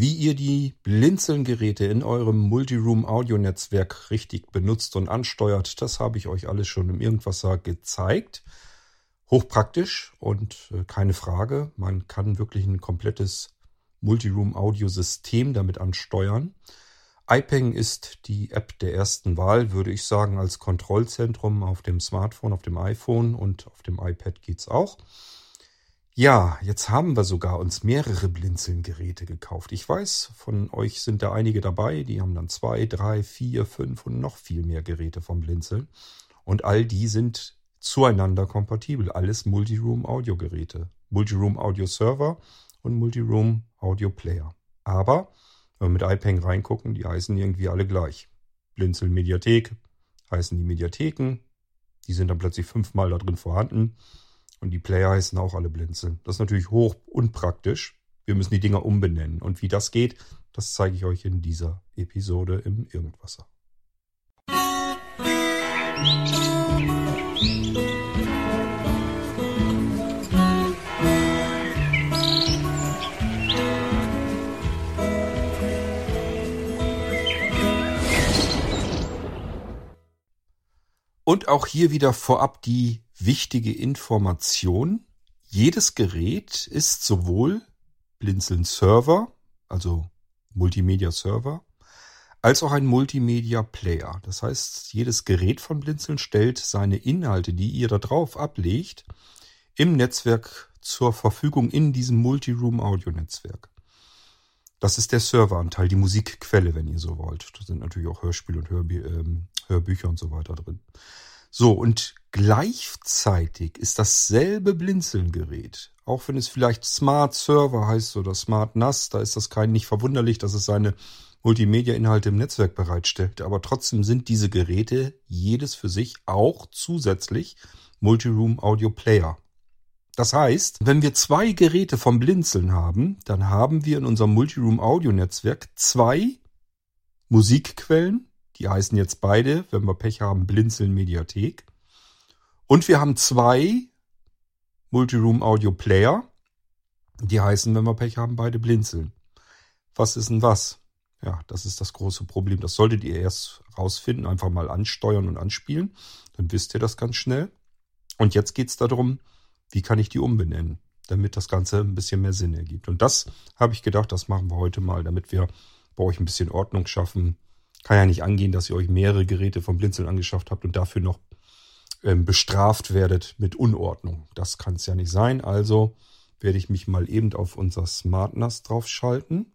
Wie ihr die Blinzeln-Geräte in eurem Multiroom-Audio-Netzwerk richtig benutzt und ansteuert, das habe ich euch alles schon im Irgendwasser gezeigt. Hochpraktisch und äh, keine Frage. Man kann wirklich ein komplettes Multiroom-Audio-System damit ansteuern. iPeng ist die App der ersten Wahl, würde ich sagen, als Kontrollzentrum auf dem Smartphone, auf dem iPhone und auf dem iPad geht's auch. Ja, jetzt haben wir sogar uns mehrere Blinzeln-Geräte gekauft. Ich weiß, von euch sind da einige dabei, die haben dann zwei, drei, vier, fünf und noch viel mehr Geräte vom Blinzeln. Und all die sind zueinander kompatibel. Alles Multiroom-Audio-Geräte. Multiroom-Audio-Server und Multiroom-Audio-Player. Aber, wenn wir mit iPeng reingucken, die heißen irgendwie alle gleich. Blinzeln Mediathek heißen die Mediatheken. Die sind dann plötzlich fünfmal da drin vorhanden. Und die Player heißen auch alle Blinzeln. Das ist natürlich hoch unpraktisch. Wir müssen die Dinger umbenennen. Und wie das geht, das zeige ich euch in dieser Episode im Irgendwasser. Und auch hier wieder vorab die wichtige Information. Jedes Gerät ist sowohl Blinzeln Server, also Multimedia Server, als auch ein Multimedia Player. Das heißt, jedes Gerät von Blinzeln stellt seine Inhalte, die ihr da drauf ablegt, im Netzwerk zur Verfügung in diesem Multiroom Audio Netzwerk. Das ist der Serveranteil, die Musikquelle, wenn ihr so wollt. Da sind natürlich auch Hörspiele und Hörbü ähm, Hörbücher und so weiter drin. So, und gleichzeitig ist dasselbe Blinzeln-Gerät, auch wenn es vielleicht Smart Server heißt oder Smart NAS, da ist das kein nicht verwunderlich, dass es seine Multimedia-Inhalte im Netzwerk bereitstellt. Aber trotzdem sind diese Geräte jedes für sich auch zusätzlich Multiroom Audio Player. Das heißt, wenn wir zwei Geräte vom Blinzeln haben, dann haben wir in unserem Multiroom Audio Netzwerk zwei Musikquellen, die heißen jetzt beide, wenn wir Pech haben, Blinzeln Mediathek. Und wir haben zwei Multiroom Audio Player. Die heißen, wenn wir Pech haben, beide Blinzeln. Was ist denn was? Ja, das ist das große Problem. Das solltet ihr erst rausfinden, einfach mal ansteuern und anspielen. Dann wisst ihr das ganz schnell. Und jetzt geht's darum, wie kann ich die umbenennen, damit das Ganze ein bisschen mehr Sinn ergibt. Und das habe ich gedacht, das machen wir heute mal, damit wir bei euch ein bisschen Ordnung schaffen, kann ja nicht angehen, dass ihr euch mehrere Geräte vom Blinzeln angeschafft habt und dafür noch ähm, bestraft werdet mit Unordnung. Das kann es ja nicht sein. Also werde ich mich mal eben auf unser Smart NAS draufschalten.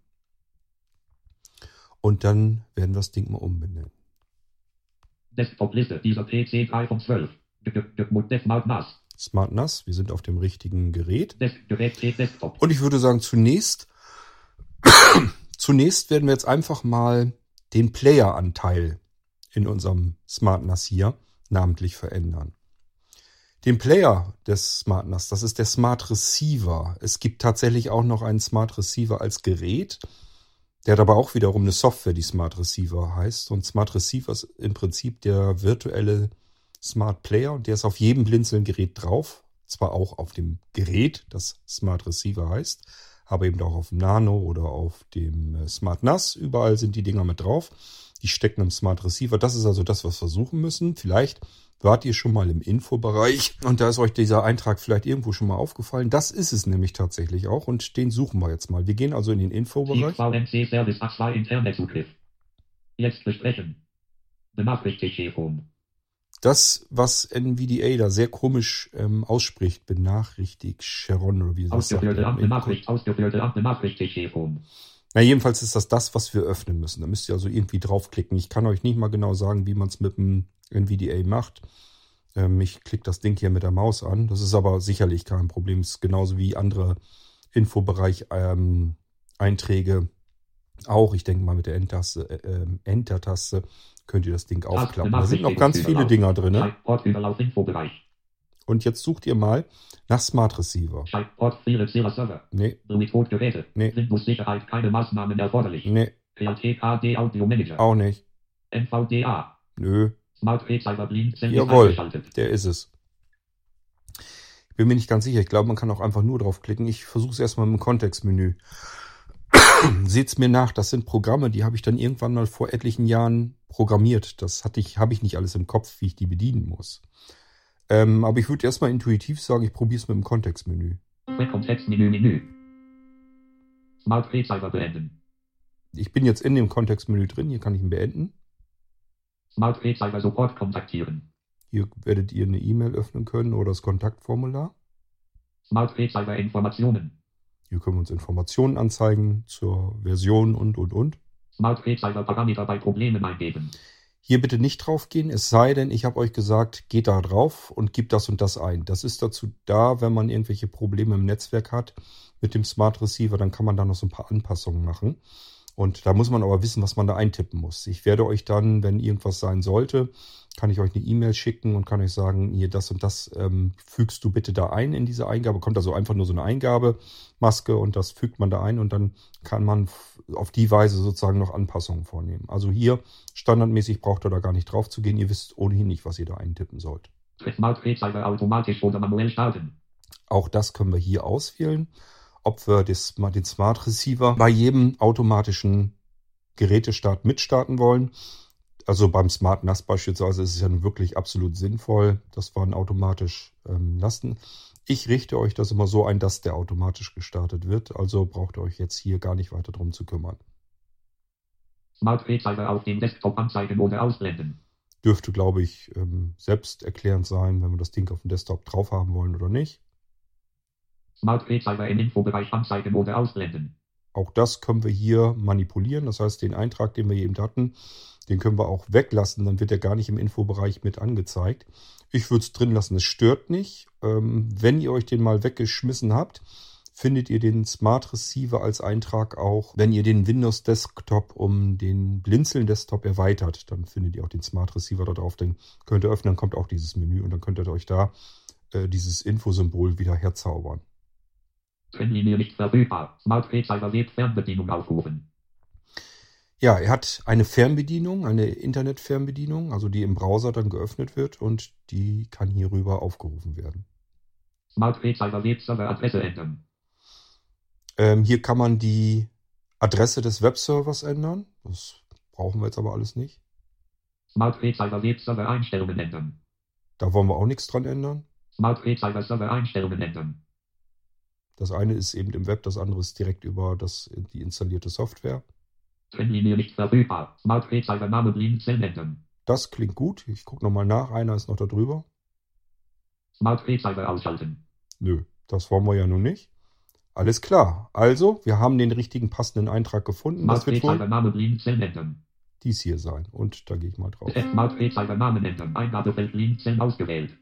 Und dann werden wir das Ding mal umbenennen. Desktop-Liste, dieser PC 3 von 12. Smart NAS. Smart NAS, wir sind auf dem richtigen Gerät. Und ich würde sagen, zunächst, zunächst werden wir jetzt einfach mal den Player-Anteil in unserem Smart NAS hier namentlich verändern. Den Player des Smart NAS, das ist der Smart Receiver. Es gibt tatsächlich auch noch einen Smart Receiver als Gerät. Der hat aber auch wiederum eine Software, die Smart Receiver heißt. Und Smart Receiver ist im Prinzip der virtuelle Smart Player und der ist auf jedem Blinzeln-Gerät drauf. Zwar auch auf dem Gerät, das Smart Receiver heißt, aber eben auch auf dem Nano oder auf dem äh, Smart NAS. Überall sind die Dinger mit drauf. Die stecken im Smart Receiver. Das ist also das, was wir suchen müssen. Vielleicht wart ihr schon mal im Infobereich und da ist euch dieser Eintrag vielleicht irgendwo schon mal aufgefallen. Das ist es nämlich tatsächlich auch und den suchen wir jetzt mal. Wir gehen also in den Infobereich. VNC Service A2 Internetzugriff. Jetzt besprechen. Benachrichtigung. Das, was NVDA da sehr komisch ähm, ausspricht, benachrichtigt Sharon oder wie das sagt. Ausgeführte Benachricht, ausgeführte Benachrichtigung. Na, jedenfalls ist das das, was wir öffnen müssen. Da müsst ihr also irgendwie draufklicken. Ich kann euch nicht mal genau sagen, wie man es mit dem NVDA macht. Ähm, ich klicke das Ding hier mit der Maus an. Das ist aber sicherlich kein Problem. Es ist genauso wie andere Infobereich-Einträge ähm, auch. Ich denke mal mit der Enter-Taste äh, Enter könnt ihr das Ding aufklappen. Da sind noch ganz viele Dinger drin. Ne? Und jetzt sucht ihr mal nach Smart Receiver. Port Philips Server. Nee, Remote-Geräte. Nee. Windows-Sicherheit, keine Maßnahmen erforderlich. nee, PLTKD Audio Manager. auch nicht. NVDA. Nö, Smart Receiver Send Jawohl. der ist es. Ich bin mir nicht ganz sicher. Ich glaube, man kann auch einfach nur draufklicken. Ich versuche es erstmal im Kontextmenü. Seht's mir nach, das sind Programme, die habe ich dann irgendwann mal vor etlichen Jahren programmiert. Das hatte ich, habe ich nicht alles im Kopf, wie ich die bedienen muss. Ähm, aber ich würde erstmal intuitiv sagen, ich probiere es mit dem Kontextmenü. Kontextmenü, Menü. Smart beenden. Ich bin jetzt in dem Kontextmenü drin, hier kann ich ihn beenden. Smart sofort kontaktieren. Hier werdet ihr eine E-Mail öffnen können oder das Kontaktformular. Smart Informationen. Hier können wir uns Informationen anzeigen zur Version und, und, und. Parameter bei Problemen eingeben. Hier bitte nicht draufgehen, es sei denn, ich habe euch gesagt, geht da drauf und gebt das und das ein. Das ist dazu da, wenn man irgendwelche Probleme im Netzwerk hat mit dem Smart Receiver, dann kann man da noch so ein paar Anpassungen machen. Und da muss man aber wissen, was man da eintippen muss. Ich werde euch dann, wenn irgendwas sein sollte, kann ich euch eine E-Mail schicken und kann euch sagen, hier das und das ähm, fügst du bitte da ein in diese Eingabe. Kommt also einfach nur so eine Eingabemaske und das fügt man da ein und dann kann man auf die Weise sozusagen noch Anpassungen vornehmen. Also hier standardmäßig braucht ihr da gar nicht drauf zu gehen. Ihr wisst ohnehin nicht, was ihr da eintippen sollt. Automatisch oder manuell starten. Auch das können wir hier auswählen ob wir das, den Smart Receiver bei jedem automatischen Gerätestart mitstarten wollen. Also beim Smart NAS beispielsweise ist es ja wirklich absolut sinnvoll, dass wir ihn automatisch ähm, lassen. Ich richte euch das immer so ein, dass der automatisch gestartet wird. Also braucht ihr euch jetzt hier gar nicht weiter drum zu kümmern. Smart Drehzeiger auf dem Desktop anzeigen oder ausblenden. Dürfte, glaube ich, ähm, selbsterklärend sein, wenn wir das Ding auf dem Desktop drauf haben wollen oder nicht. Smart Drehzeiger im Infobereich anzeigen oder ausblenden. Auch das können wir hier manipulieren. Das heißt, den Eintrag, den wir eben hatten, den können wir auch weglassen. Dann wird er gar nicht im Infobereich mit angezeigt. Ich würde es drin lassen. Es stört nicht. Ähm, wenn ihr euch den mal weggeschmissen habt, findet ihr den Smart Receiver als Eintrag auch, wenn ihr den Windows Desktop um den Blinzeln Desktop erweitert. Dann findet ihr auch den Smart Receiver da drauf. Den könnt ihr öffnen, dann kommt auch dieses Menü und dann könnt ihr euch da äh, dieses Infosymbol wieder herzaubern. Trennlinie nicht verfügbar. Smart lädt Fernbedienung aufrufen. Ja, er hat eine Fernbedienung, eine Internetfernbedienung, also die im Browser dann geöffnet wird und die kann hierüber aufgerufen werden. Smart Drehzeiger Webserver-Adresse ändern. Ähm, hier kann man die Adresse des Webservers ändern. Das brauchen wir jetzt aber alles nicht. Smart Webserver-Einstellungen ändern. Da wollen wir auch nichts dran ändern. Smart Drehzeiger Server-Einstellungen ändern. Das eine ist eben im Web, das andere ist direkt über das, die installierte Software. Trennlinie nicht verfügbar. Smart Drehzeiger Name Blinzeln ändern. Das klingt gut. Ich gucke nochmal nach. Einer ist noch da drüber. Smart Drehzeiger ausschalten. Nö, das wollen wir ja nun nicht. Alles klar. Also, wir haben den richtigen passenden Eintrag gefunden. Smart Das wird wohl Name dies hier sein. Und da gehe ich mal drauf. Smart ändern. Eingabefeld ausgewählt.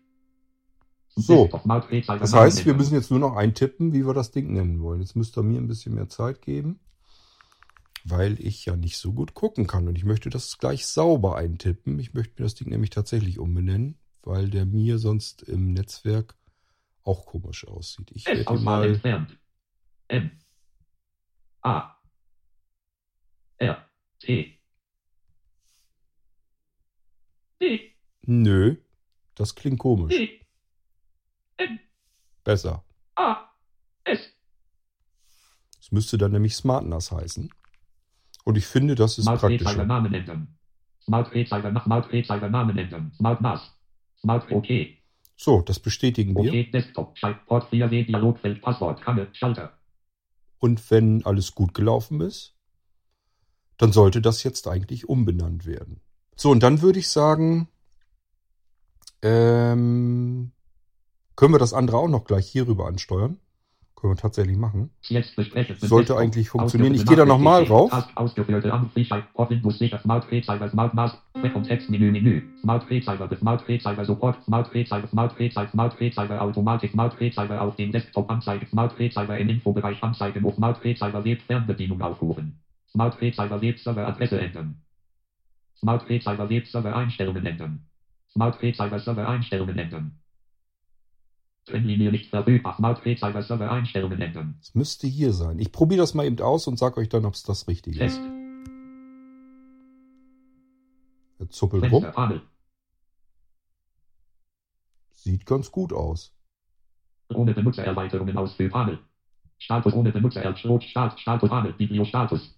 So, Das heißt, wir müssen jetzt nur noch eintippen, wie wir das Ding nennen wollen. Jetzt müsst ihr mir ein bisschen mehr Zeit geben, weil ich ja nicht so gut gucken kann. Und ich möchte das gleich sauber eintippen. Ich möchte mir das Ding nämlich tatsächlich umbenennen, weil der mir sonst im Netzwerk auch komisch aussieht. Ich werde mal. entfernt. M. A. R. T. D. Nö, das klingt komisch. D. Besser. A. S. Es müsste dann nämlich SmartNAS heißen. Und ich finde, das ist Smart Drehzeiger praktischer. Namen ändern. Smart nach Smart Drehzeiger Namen ändern. Smart NAS. Smart OK. So, das bestätigen wir. OK Desktop. Port 4W Dialogfeld Passwort. Kanne. Schalter. Und wenn alles gut gelaufen ist, dann sollte das jetzt eigentlich umbenannt werden. So, und dann würde ich sagen, ähm, können wir das andere auch noch gleich hierüber ansteuern? Können wir tatsächlich machen. Sollte eigentlich funktionieren. Ich gehe da nochmal sicher. Smart Drehzeiger. Smart NAS. Kontextmenü Menü. Smart Drehzeiger. Smart Drehzeiger Support. Smart Drehzeiger. Smart Drehzeiger. Smart Drehzeiger Automatik. Smart Drehzeiger auf dem Desktop anzeigen. Smart Drehzeiger im Infobereich anzeigen. Auf Smart Drehzeiger Web Fernbedienung aufrufen. Smart Drehzeiger Web Server Adresse ändern. Smart Drehzeiger Web Server Einstellungen ändern. Smart Drehzeiger Server Einstellungen ändern. Trennlinie nicht verfügbar. Server Einstellungen ändern. Es müsste hier sein. Ich probiere das mal eben aus und sage euch dann, ob es das Richtige ist. Fest. Er zuppelt rum. Panel. Sieht ganz gut aus. Ohne Benutzererweiterungen aus Panel. Status ohne Benutzer. Start, Start, Status, Panel, Bibliostatus.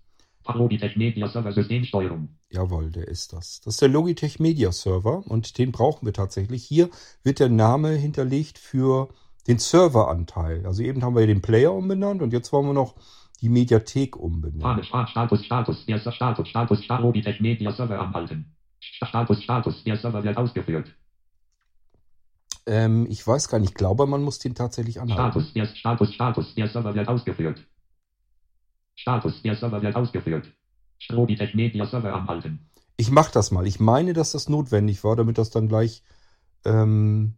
Logitech Media Server Systemsteuerung. Jawohl, der ist das. Das ist der Logitech Media Server und den brauchen wir tatsächlich. Hier wird der Name hinterlegt für den Serveranteil. Also eben haben wir den Player umbenannt und jetzt wollen wir noch die Mediathek umbenennen. Status, Status, erster Status, Status, Logitech Media Server anhalten. Status, Status, der Server wird ausgeführt. Ähm, ich weiß gar nicht, ich glaube, man muss den tatsächlich anhalten. Status, der Status, Status, der Server wird ausgeführt. Status, der Server wird ausgeführt. Logitech Media Server anhalten. Ich mache das mal. Ich meine, dass das notwendig war, damit das dann gleich ähm,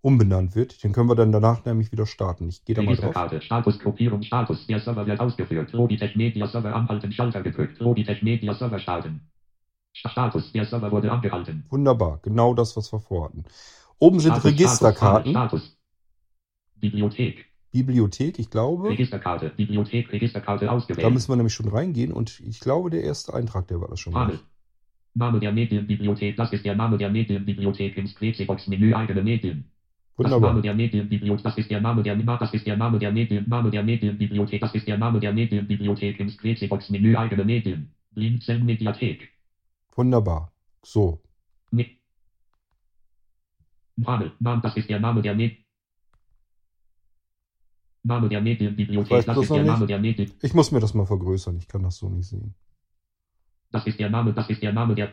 umbenannt wird. Den können wir dann danach nämlich wieder starten. Ich gehe da mal drauf. Status, Gruppierung, Status, der Server wird ausgeführt. Logitech Media Server anhalten, Schalter gedrückt. Logitech Media Server starten. Status, der Server wurde angehalten. Wunderbar, genau das, was wir vorhatten. Oben sind Status, Registerkarten, Status. Bibliothek, Bibliothek, ich glaube. Registerkarte, Bibliothek, Registerkarte ausgewählt. Da müssen wir nämlich schon reingehen und ich glaube, der erste Eintrag, der war das schon. Panel. Name der Medienbibliothek, das ist der Name der Medienbibliothek im Screenbox-Menü eigene Medien. Das Name Wunderbar. der Medienbibliothek, das ist der Name der das ist der Name der Medien, Name der Medienbibliothek, das ist der Name der Medienbibliothek im Screenbox-Menü eigene Medien. Blinzeln Mediathek. Wunderbar. So, Mit. Name, das ist der Name der Med. Name der Ich Medienbibliothek, weiß das ist der. Name der Medien. ich muss mir das mal vergrößern. Ich kann das so nicht sehen. Das ist der Name, das ist der Name der.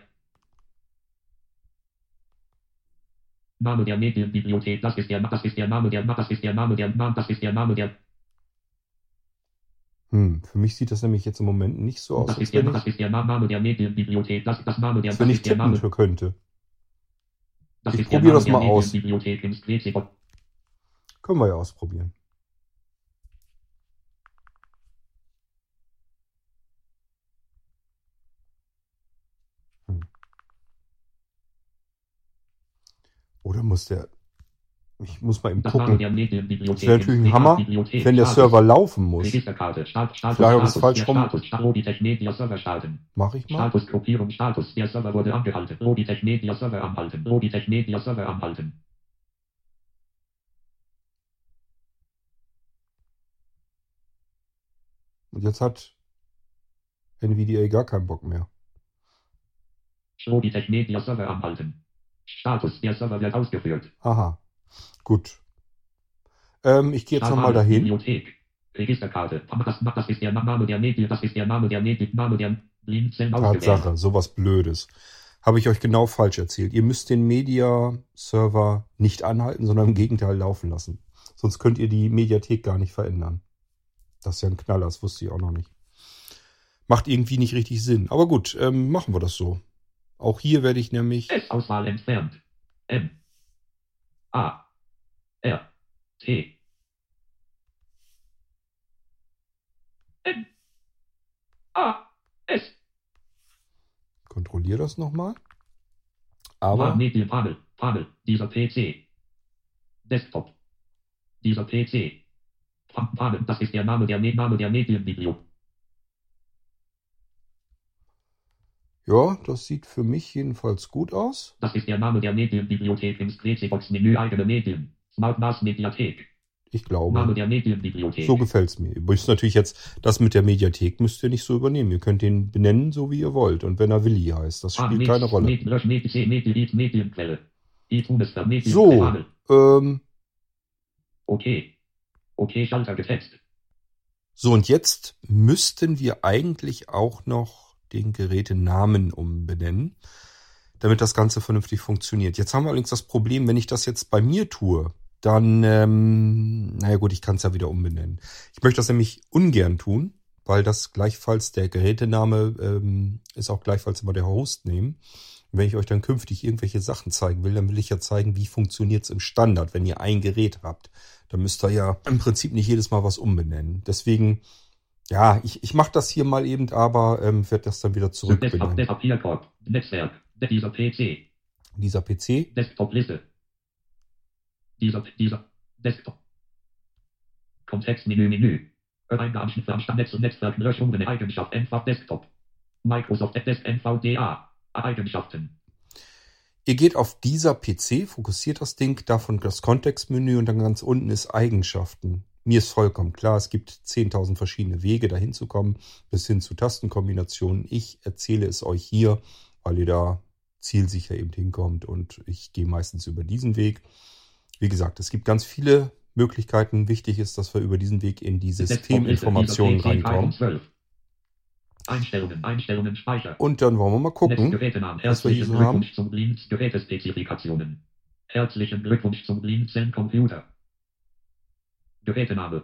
Name der Medienbibliothek, das ist der, das ist der Name der, das ist der Name der, das ist der Name der, Hm, für mich sieht das nämlich jetzt im Moment nicht so aus, das ist der, ich, das ist der Name der Medienbibliothek, das ist das Name der, das wenn ich ist der tippen Name, könnte. das ich ist der probier Name das mal aus. Können wir ja ausprobieren. Oder muss der. Ich muss mal eben gucken. Das wäre natürlich ein Hammer, wenn der Status, Server laufen muss. Registerkarte, Start, Status, Vielleicht habe ich es falsch rum. Mache ich mal. Status, Gruppierung, Status, der Server wurde angehalten. Logitech Media Server anhalten. Logitech Media Server anhalten. Und jetzt hat NVDA gar keinen Bock mehr. Logitech Media Server anhalten. Status, der Server wird ausgeführt. Aha. Gut. Ähm, ich gehe jetzt nochmal dahin. Bibliothek. Registerkarte. Das, das ist der Name der Medien, das ist der Name der Medien, Name der Blinzeln. Tatsache, sowas Blödes. Habe ich euch genau falsch erzählt. Ihr müsst den Media-Server nicht anhalten, sondern im Gegenteil laufen lassen. Sonst könnt ihr die Mediathek gar nicht verändern. Das ist ja ein Knaller, das wusste ich auch noch nicht. Macht irgendwie nicht richtig Sinn. Aber gut, ähm, machen wir das so. Auch hier werde ich nämlich. S-Auswahl entfernt. M. A. R. T. N. A. S. Kontrolliere das nochmal. Aber Medien Panel. Panel. Dieser PC. Desktop. Dieser PC. Pa- Panel. Das ist der Name der, Name der Medienbibliothek. Ja, das sieht für mich jedenfalls gut aus. Das ist der Name der Medienbibliothek im Screenbox-Menü eigene Medien. Smart NAS Mediathek. Ich Name glaube. der Medienbibliothek. So gefällt's mir. Ihr müsst natürlich jetzt, das mit der Mediathek müsst ihr nicht so übernehmen. Ihr könnt den benennen, so wie ihr wollt. Und wenn er Willi heißt, das Ah, spielt Med- keine Rolle. So. Ähm, Okay. Okay, Schalter gesetzt. so, und jetzt müssten wir eigentlich auch noch den Gerätenamen umbenennen, damit das Ganze vernünftig funktioniert. Jetzt haben wir allerdings das Problem, wenn ich das jetzt bei mir tue, dann, ähm, naja gut, ich kann es ja wieder umbenennen. Ich möchte das nämlich ungern tun, weil das gleichfalls der Gerätename ähm, ist auch gleichfalls immer der Hostname. Wenn ich euch dann künftig irgendwelche Sachen zeigen will, dann will ich ja zeigen, wie funktioniert's im Standard, wenn ihr ein Gerät habt. Dann müsst ihr ja im Prinzip nicht jedes Mal was umbenennen. Deswegen, ja, ich, ich mache das hier mal eben, aber ähm, werde das dann wieder Desktop, zurückbenennen. Desktop, Papierkorb. Netzwerk. Dieser PC. Dieser PC, Desktop-Liste. Dieser, dieser, Desktop. Kontextmenü, Menü. Anstand Netz und Netzwerk, Löschung, eine Eigenschaft, einfach Desktop. Microsoft Desk NVDA. Eigenschaften. Ihr geht auf dieser PC, fokussiert das Ding, davon das Kontextmenü und dann ganz unten ist Eigenschaften. Mir ist vollkommen klar, es gibt 10.000 verschiedene Wege, dahin zu kommen, bis hin zu Tastenkombinationen. Ich erzähle es euch hier, weil ihr da zielsicher eben hinkommt und ich gehe meistens über diesen Weg. Wie gesagt, es gibt ganz viele Möglichkeiten. Wichtig ist, dass wir über diesen Weg in die Systeminformationen reinkommen. Einstellungen, Einstellungen, Speicher. Und dann wollen wir mal gucken, Netzgerätenamen. was wir hier Herzlichen so haben. Glückwunsch zum Linz Gerätespezifikationen. Herzlichen Glückwunsch zum Computer. Gerätename.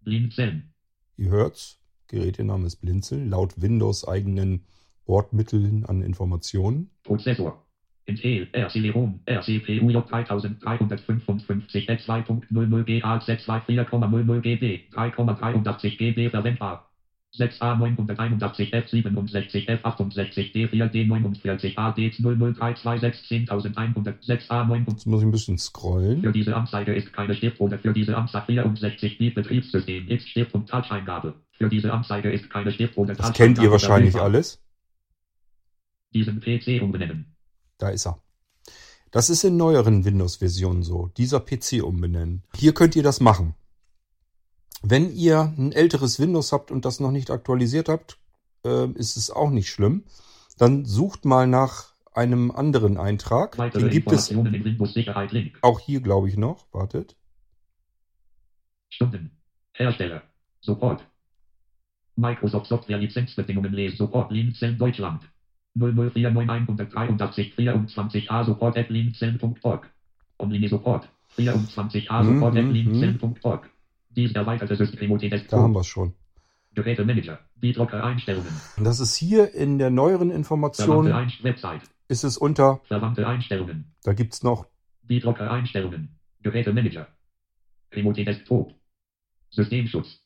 Blinzeln. Ihr hört's. Gerätename ist Blinzeln. Laut Windows eigenen Bordmitteln an Informationen. Prozessor. Intel RC-Rom RCPUJ 3355 L2.00 GHz 4,00 GB 3,83 GB verwendbar. 6A 981 F67 F68 D4 D49 AD 00326 10100 6A 900 Jetzt muss ich ein bisschen scrollen. Für diese Anzeige ist keine Stift oder für diese Anzeige 64 Bit Betriebssystem ist Stift und Touch-Eingabe. Für diese Anzeige ist keine Stift oder Das kennt ihr wahrscheinlich alles. Diesen PC umbenennen. Da ist er. Das ist in neueren Windows-Versionen so. Dieser PC umbenennen. Hier könnt ihr das machen. Wenn ihr ein älteres Windows habt und das noch nicht aktualisiert habt, äh, ist es auch nicht schlimm. Dann sucht mal nach einem anderen Eintrag. Weitere Den gibt es auch hier, glaube ich, noch. Wartet. Stunden. Hersteller. Support. Microsoft Software Lizenzbedingungen lesen. Support Linzen Deutschland. 0049183 24a Support at linzen.org. Omni Support. 24a Mhm, Support at mhm, linzen.org. Dies erweiterte System Da haben wir es schon. Gerätemanager. Beatrocker Einstellungen. Das ist hier in der neueren Information, Website. ist es unter, Verwandte Einstellungen. da gibt's noch, Beatrocker Einstellungen. Gerätemanager. Remote Desktop. Systemschutz.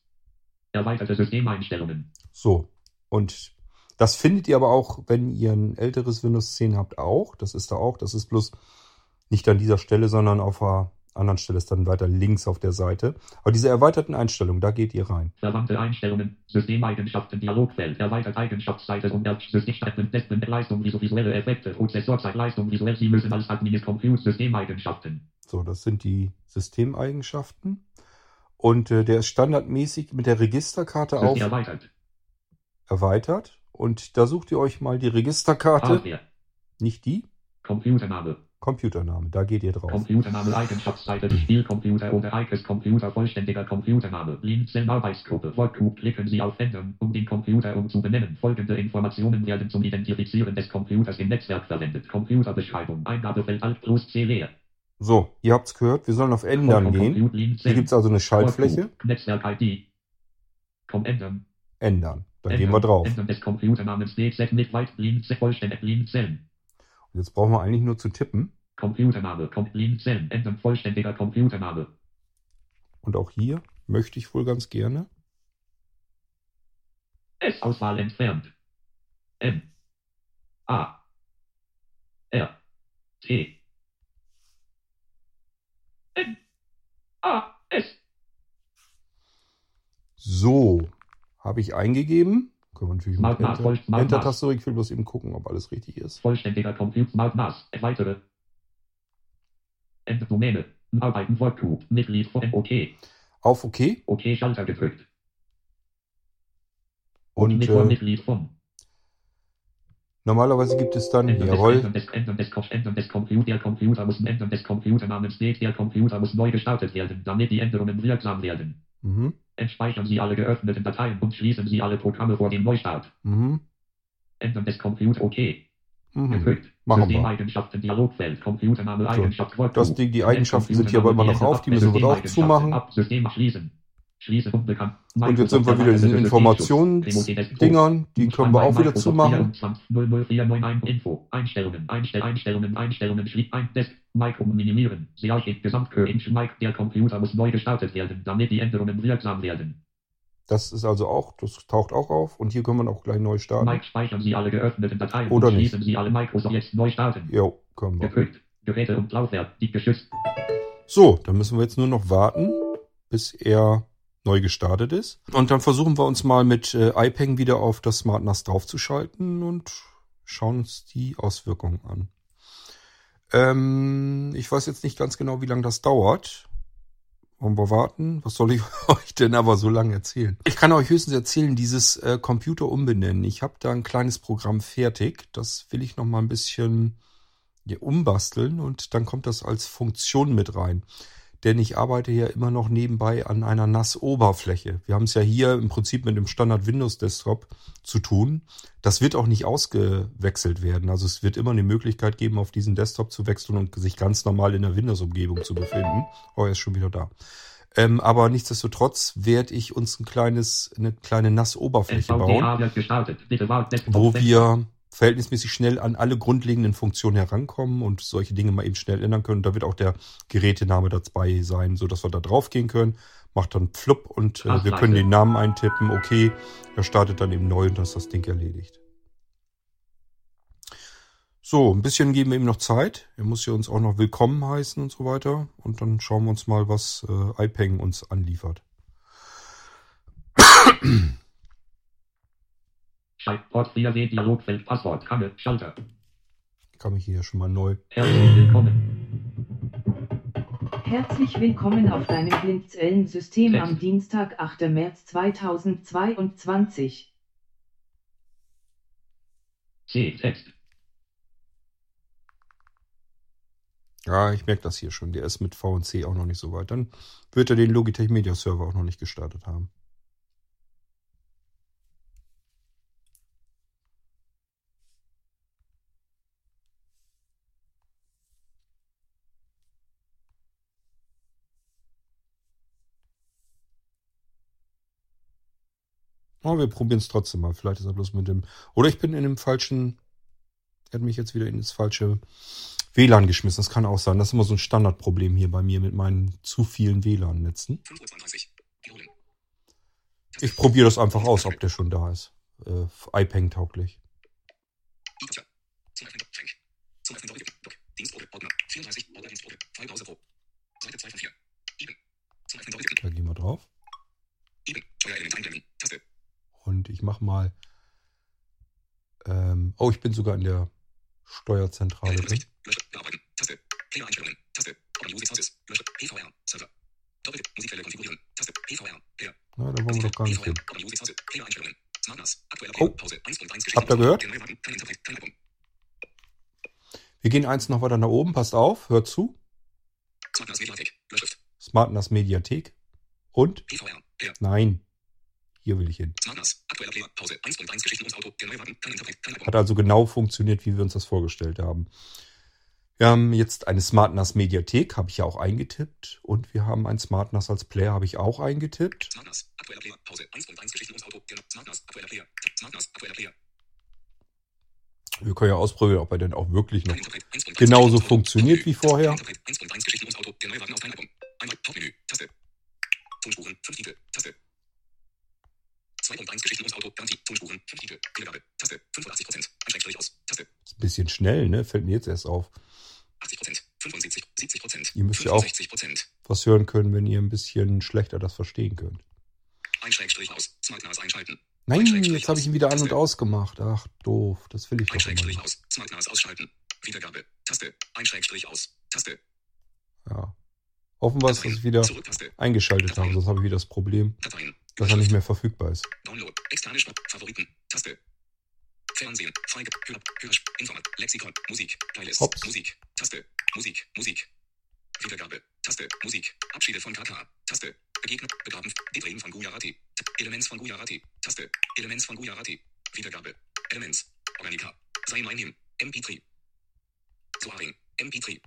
Erweiterte Systemeinstellungen. so. Und das findet ihr aber auch, wenn ihr ein älteres Windows 10 habt, auch. Das ist da auch. Das ist bloß nicht an dieser Stelle, sondern auf einer anderen Stelle ist dann weiter links auf der Seite. Aber diese erweiterten Einstellungen, da geht ihr rein. Verwandte Einstellungen, Systemeigenschaften, Dialogfeld, erweitert Eigenschaftsseite und Systemstrecken, Testen, Leistung, visu- visuelle Effekte, Prozessorzeit, Leistung, visuell, Sie müssen als Admin Compute Systemeigenschaften. So, das sind die Systemeigenschaften. Und äh, der ist standardmäßig mit der Registerkarte auf erweitert. erweitert. Und da sucht ihr euch mal die Registerkarte, Hardware. nicht die, Computername. Computername, da geht ihr drauf. Computername Eigenschaftsseite des Spielcomputer oder Eikes Computer vollständiger Computername. Linzen Arbeitsgruppe. Workgroup klicken Sie auf Ändern, um den Computer umzubenennen. Folgende Informationen werden zum Identifizieren des Computers im Netzwerk verwendet. Computerbeschreibung. Eingabefeld Alt plus C leer. So, ihr habt's gehört, wir sollen auf Ändern gehen. Hier gibt's also eine Schaltfläche. Netzwerk-ID. Com ändern. Ändern. Dann ändern. gehen wir drauf. Ändern des Computernamens DZ mit weit Linze vollständig Linzen. Und jetzt brauchen wir eigentlich nur zu tippen. Computername. Com Linzen. Ändern vollständiger Computername. Und auch hier möchte ich wohl ganz gerne. S-Auswahl entfernt. M. A. R. T. N. A. S. So, habe ich eingegeben. Können wir natürlich mit voll- Enter- Enter-Taste. Ich will bloß eben gucken, ob alles richtig ist. Vollständiger Compute Smart Maß. Weitere. Ende Domäne. Arbeiten Workgroup. Mitglied von OK. Auf OK. OK Schalter gedrückt. Und Mit äh, Mitglied von. normalerweise gibt es dann, des, jawohl, Ändern des, Computer. Der Computer muss Ändern des Computernamens steht. Der Computer muss neu gestartet werden, damit die Änderungen wirksam werden. mhm, Entspeichern Sie alle geöffneten Dateien und schließen Sie alle Programme vor dem Neustart. mhm, Ändern des Computer OK. Mhm. Machen wir. Das Ding, die Eigenschaften sind hier aber immer noch auf, die müssen wir drauf zumachen. Und jetzt sind wir wieder in diesen Informationsdingern, die können wir auch wieder zumachen. 00491 Info. Einstellungen, Einstell, Einstellungen, Einstellungen, ein Desk, Micro minimieren. Gesamtkörper, Mic, der Computer muss neu gestartet werden, damit die Änderungen wirksam werden. Das ist also auch, das taucht auch auf. Und hier können wir auch gleich neu starten. Mic speichern Sie alle geöffneten Dateien Oder und nicht. schließen Sie alle Microsoft jetzt neu starten. Jo, können wir. Gedrückt. Geräte und Laufwerk, die geschützt. So, dann müssen wir jetzt nur noch warten, bis er neu gestartet ist. Und dann versuchen wir uns mal mit äh, iPeng wieder auf das Smart NAS draufzuschalten und schauen uns die Auswirkungen an. Ähm, ich weiß jetzt nicht ganz genau, wie lange das dauert, Wollen wir warten? Was soll ich euch denn aber so lange erzählen? Ich kann euch höchstens erzählen, dieses äh, Computer umbenennen. Ich habe da ein kleines Programm fertig. Das will ich noch mal ein bisschen ja, umbasteln und dann kommt das als Funktion mit rein. Denn ich arbeite ja immer noch nebenbei an einer NAS-Oberfläche. Wir haben es ja hier im Prinzip mit dem Standard Windows Desktop zu tun. Das wird auch nicht ausgewechselt werden. Also es wird immer eine Möglichkeit geben, auf diesen Desktop zu wechseln und sich ganz normal in der Windows-Umgebung zu befinden. Oh, er ist schon wieder da. Ähm, aber nichtsdestotrotz werde ich uns ein kleines, eine kleine NAS-Oberfläche bauen, wo wir verhältnismäßig schnell an alle grundlegenden Funktionen herankommen und solche Dinge mal eben schnell ändern können. Da wird auch der Gerätename dabei sein, so dass wir da drauf gehen können. Macht dann Flupp und äh, wir können den Namen eintippen. Okay, er startet dann eben neu und dann ist das Ding erledigt. So, ein bisschen geben wir ihm noch Zeit. Er muss ja uns auch noch willkommen heißen und so weiter. Und dann schauen wir uns mal, was äh, iPeng uns anliefert. Schaltport Wiedersehen Dialogfeld Passwort Kammer Schalter. Kann mich hier schon mal neu. Herzlich willkommen. Herzlich willkommen auf deinem blinzeln System Text. am Dienstag, 8. März 2022. C. Text. Ja, ich merke das hier schon. Der ist mit VNC auch noch nicht so weit. Dann wird er den Logitech Media Server auch noch nicht gestartet haben. Aber wir probieren es trotzdem mal. Vielleicht ist er bloß mit dem. Oder ich bin in dem falschen. Er hat mich jetzt wieder in das falsche WLAN geschmissen. Das kann auch sein. Das ist immer so ein Standardproblem hier bei mir mit meinen zu vielen WLAN-Netzen. 5.32 Wiederholen. Ich probiere das einfach aus, ob der schon da ist. Äh, iPeng tauglich. E-Tja. Zum Öffnen Frank. Zum Öffnen Doppel Doc. Dienstgruppe Ordner. 34 Ordner Dienstgruppe. Pause Pro. Seite 2 von 4. Eben. Zum Öffnen Doppel Da gehen wir drauf. Eben. Steuerelement einblenden. Und ich mache mal. Ähm, oh, ich bin sogar in der Steuerzentrale drin. Na, da wollen wir doch gar nicht hin. Oh. Pause. 1 von 1 Habt ihr gehört? Wir gehen eins noch weiter nach oben. Passt auf, hört zu. Smart Mediathek. Und? Nein. Hier will ich hin. Smart NAS. Aktueller Player. Pause. 1 von 1 Geschichten ums Auto. Der neue Button. Kein Interpret. Kein Album. Hat also genau funktioniert, wie wir uns das vorgestellt haben. Wir haben jetzt eine Smart NAS Mediathek, habe ich ja auch eingetippt. Und wir haben ein Smart NAS als Player, habe ich auch eingetippt. Smart NAS. Aktueller Player. Pause. 1 von 1 Geschichten ums Auto. Der Smart NAS. Aktueller Player. Smart NAS. Aktueller Player. Wir können ja ausprobieren, ob er denn auch wirklich noch Kein Interpret. 1 von 1 genauso funktioniert wie vorher. Kein Interpret. 1 von 1 Geschichten ums Auto. Der neue Wagen auf kein Album. Einmal Hauptmenü. Taste. Tonspuren. 5 Titel. Taste. 2 von 1 Geschichten ums Auto. Garantie. Tonspuren. 5 Titel. Wiedergabe. Taste. 85 Prozent. Ein Schrägstrich aus. Taste. Ist ein bisschen schnell, ne? Fällt mir jetzt erst auf. 80 Prozent. 75. 70 Prozent. Ihr müsst ja auch- 65 Prozent. Was hören können, wenn ihr ein bisschen schlechter das verstehen könnt. Ein Schrägstrich aus. Smart NAS einschalten. Nein, jetzt habe ich ihn wieder an und ausgemacht. Ach, doof. Das will ich doch immer. aus. Smart NAS ausschalten. Wiedergabe. Taste. Ein Schrägstrich aus. Taste. Ja. Hoffen wir, dass ich wieder Zurücktaste. eingeschaltet habe, sonst habe ich wieder das Problem, Dateien. Dass er nicht mehr verfügbar ist. Download. Externe Schnapp. Favoriten. Taste. Fernsehen. Feige. Hör. Hör. Informat. Lexikon. Musik. Playlist. Hops. Musik. Taste. Musik. Musik. Wiedergabe. Taste. Musik. Abschiede von KK. Taste. Begegnet. Begraben. Detreden von Gujarati. Elements von Gujarati. Taste. Elements von Gujarati. Wiedergabe. Elements. Organika. Sei mein Him. MP3. Soaring. MP3.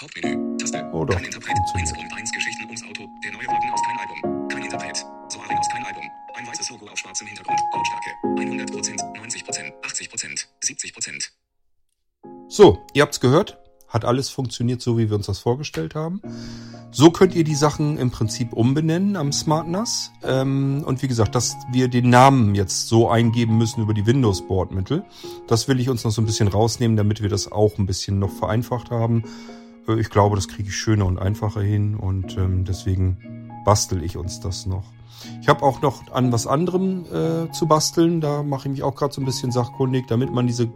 Hauptmenü. Taste. Oh Kein Interpret. funktioniert. 1 und 1 Geschichten ums Auto. Der neue Wagen aus kein Album. Aus kein Album. Ein weißes Logo auf schwarzem Hintergrund. Lautstärke. 100%, 90%, 80%, 70%. So, ihr habt's gehört. Hat alles funktioniert so, wie wir uns das vorgestellt haben. So könnt ihr die Sachen im Prinzip umbenennen am Smart NAS. Ähm, und wie gesagt, dass wir den Namen jetzt so eingeben müssen über die Windows-Bordmittel, das will ich uns noch so ein bisschen rausnehmen, damit wir das auch ein bisschen noch vereinfacht haben. Äh, Ich glaube, das kriege ich schöner und einfacher hin und ähm, deswegen bastel ich uns das noch. Ich habe auch noch an was anderem äh, zu basteln. Da mache ich mich auch gerade so ein bisschen sachkundig, damit man diese,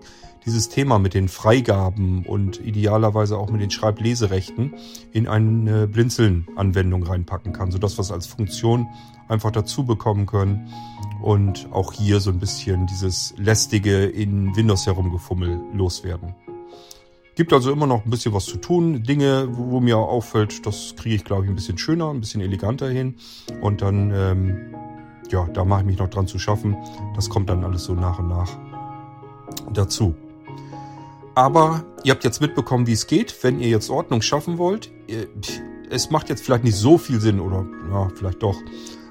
dieses Thema mit den Freigaben und idealerweise auch mit den Schreibleserechten in eine Blinzeln-Anwendung reinpacken kann, sodass wir es als Funktion einfach dazu bekommen können und auch hier so ein bisschen dieses lästige in Windows herumgefummel loswerden. Gibt also immer noch ein bisschen was zu tun. Dinge, wo, wo mir auffällt, das kriege ich, glaube ich, ein bisschen schöner, ein bisschen eleganter hin. Und dann, ähm, ja, da mache ich mich noch dran zu schaffen. Das kommt dann alles so nach und nach dazu. Aber ihr habt jetzt mitbekommen, wie es geht. Wenn ihr jetzt Ordnung schaffen wollt, es macht jetzt vielleicht nicht so viel Sinn oder ja, vielleicht doch.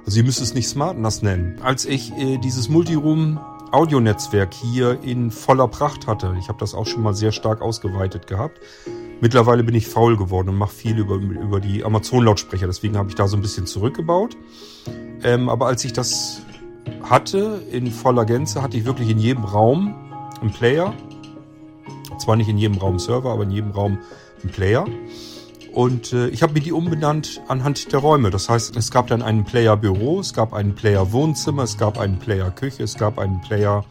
Also ihr müsst es nicht Smart NAS nennen. Als ich äh, dieses Multiroom Audionetzwerk hier in voller Pracht hatte. Ich habe das auch schon mal sehr stark ausgeweitet gehabt. Mittlerweile bin ich faul geworden und mache viel über, über die Amazon-Lautsprecher. Deswegen habe ich da so ein bisschen zurückgebaut. Ähm, aber als ich das hatte in voller Gänze, hatte ich wirklich in jedem Raum einen Player. Zwar nicht in jedem Raum Server, aber in jedem Raum einen Player. Und äh, ich habe mir die umbenannt anhand der Räume. Das heißt, es gab dann einen Player Büro, es gab einen Player Wohnzimmer, es gab einen Player Küche, es gab einen Player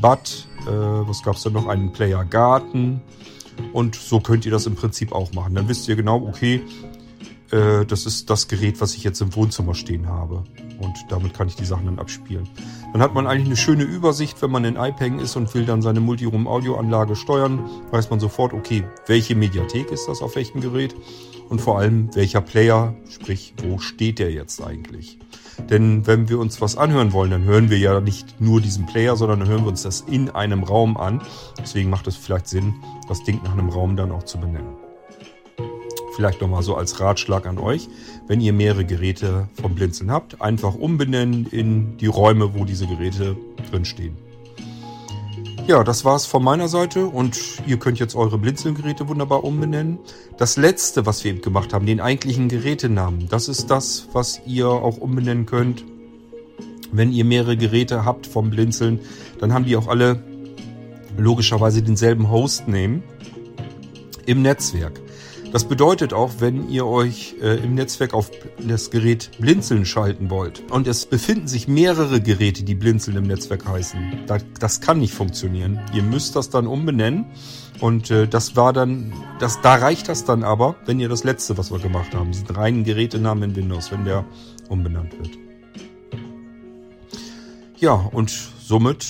Bad, äh, was gab es da noch? Einen Player Garten. Und so könnt ihr das im Prinzip auch machen. Dann wisst ihr genau, okay, äh, das ist das Gerät, was ich jetzt im Wohnzimmer stehen habe. Und damit kann ich die Sachen dann abspielen. Dann hat man eigentlich eine schöne Übersicht, wenn man in iPeng ist und will dann seine Multiroom-Audioanlage steuern, weiß man sofort, okay, welche Mediathek ist das auf welchem Gerät und vor allem welcher Player, sprich, wo steht der jetzt eigentlich? Denn wenn wir uns was anhören wollen, dann hören wir ja nicht nur diesen Player, sondern dann hören wir uns das in einem Raum an. Deswegen macht es vielleicht Sinn, das Ding nach einem Raum dann auch zu benennen. Vielleicht nochmal so als Ratschlag an euch, wenn ihr mehrere Geräte vom Blinzeln habt, einfach umbenennen in die Räume, wo diese Geräte drinstehen. Ja, das war's von meiner Seite und ihr könnt jetzt eure Blinzelgeräte wunderbar umbenennen. Das letzte, was wir eben gemacht haben, den eigentlichen Gerätenamen, das ist das, was ihr auch umbenennen könnt. Wenn ihr mehrere Geräte habt vom Blinzeln, dann haben die auch alle logischerweise denselben Hostname im Netzwerk. Das bedeutet auch, wenn ihr euch äh, im Netzwerk auf das Gerät Blinzeln schalten wollt und es befinden sich mehrere Geräte, die Blinzeln im Netzwerk heißen, das, das kann nicht funktionieren. Ihr müsst das dann umbenennen und äh, das war dann, das, da reicht das dann aber, wenn ihr das letzte, was wir gemacht haben, diesen reinen Gerätenamen in Windows, wenn der umbenannt wird. Ja, und somit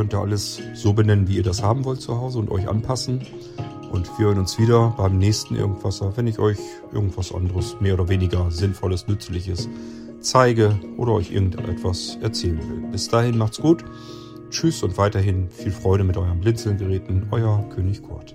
könnt ihr alles so benennen, wie ihr das haben wollt zu Hause und euch anpassen. Und wir hören uns wieder beim nächsten Irgendwasser, wenn ich euch irgendwas anderes, mehr oder weniger Sinnvolles, Nützliches zeige oder euch irgendetwas erzählen will. Bis dahin macht's gut. Tschüss und weiterhin viel Freude mit euren Blinzelgeräten. Euer König Kurt.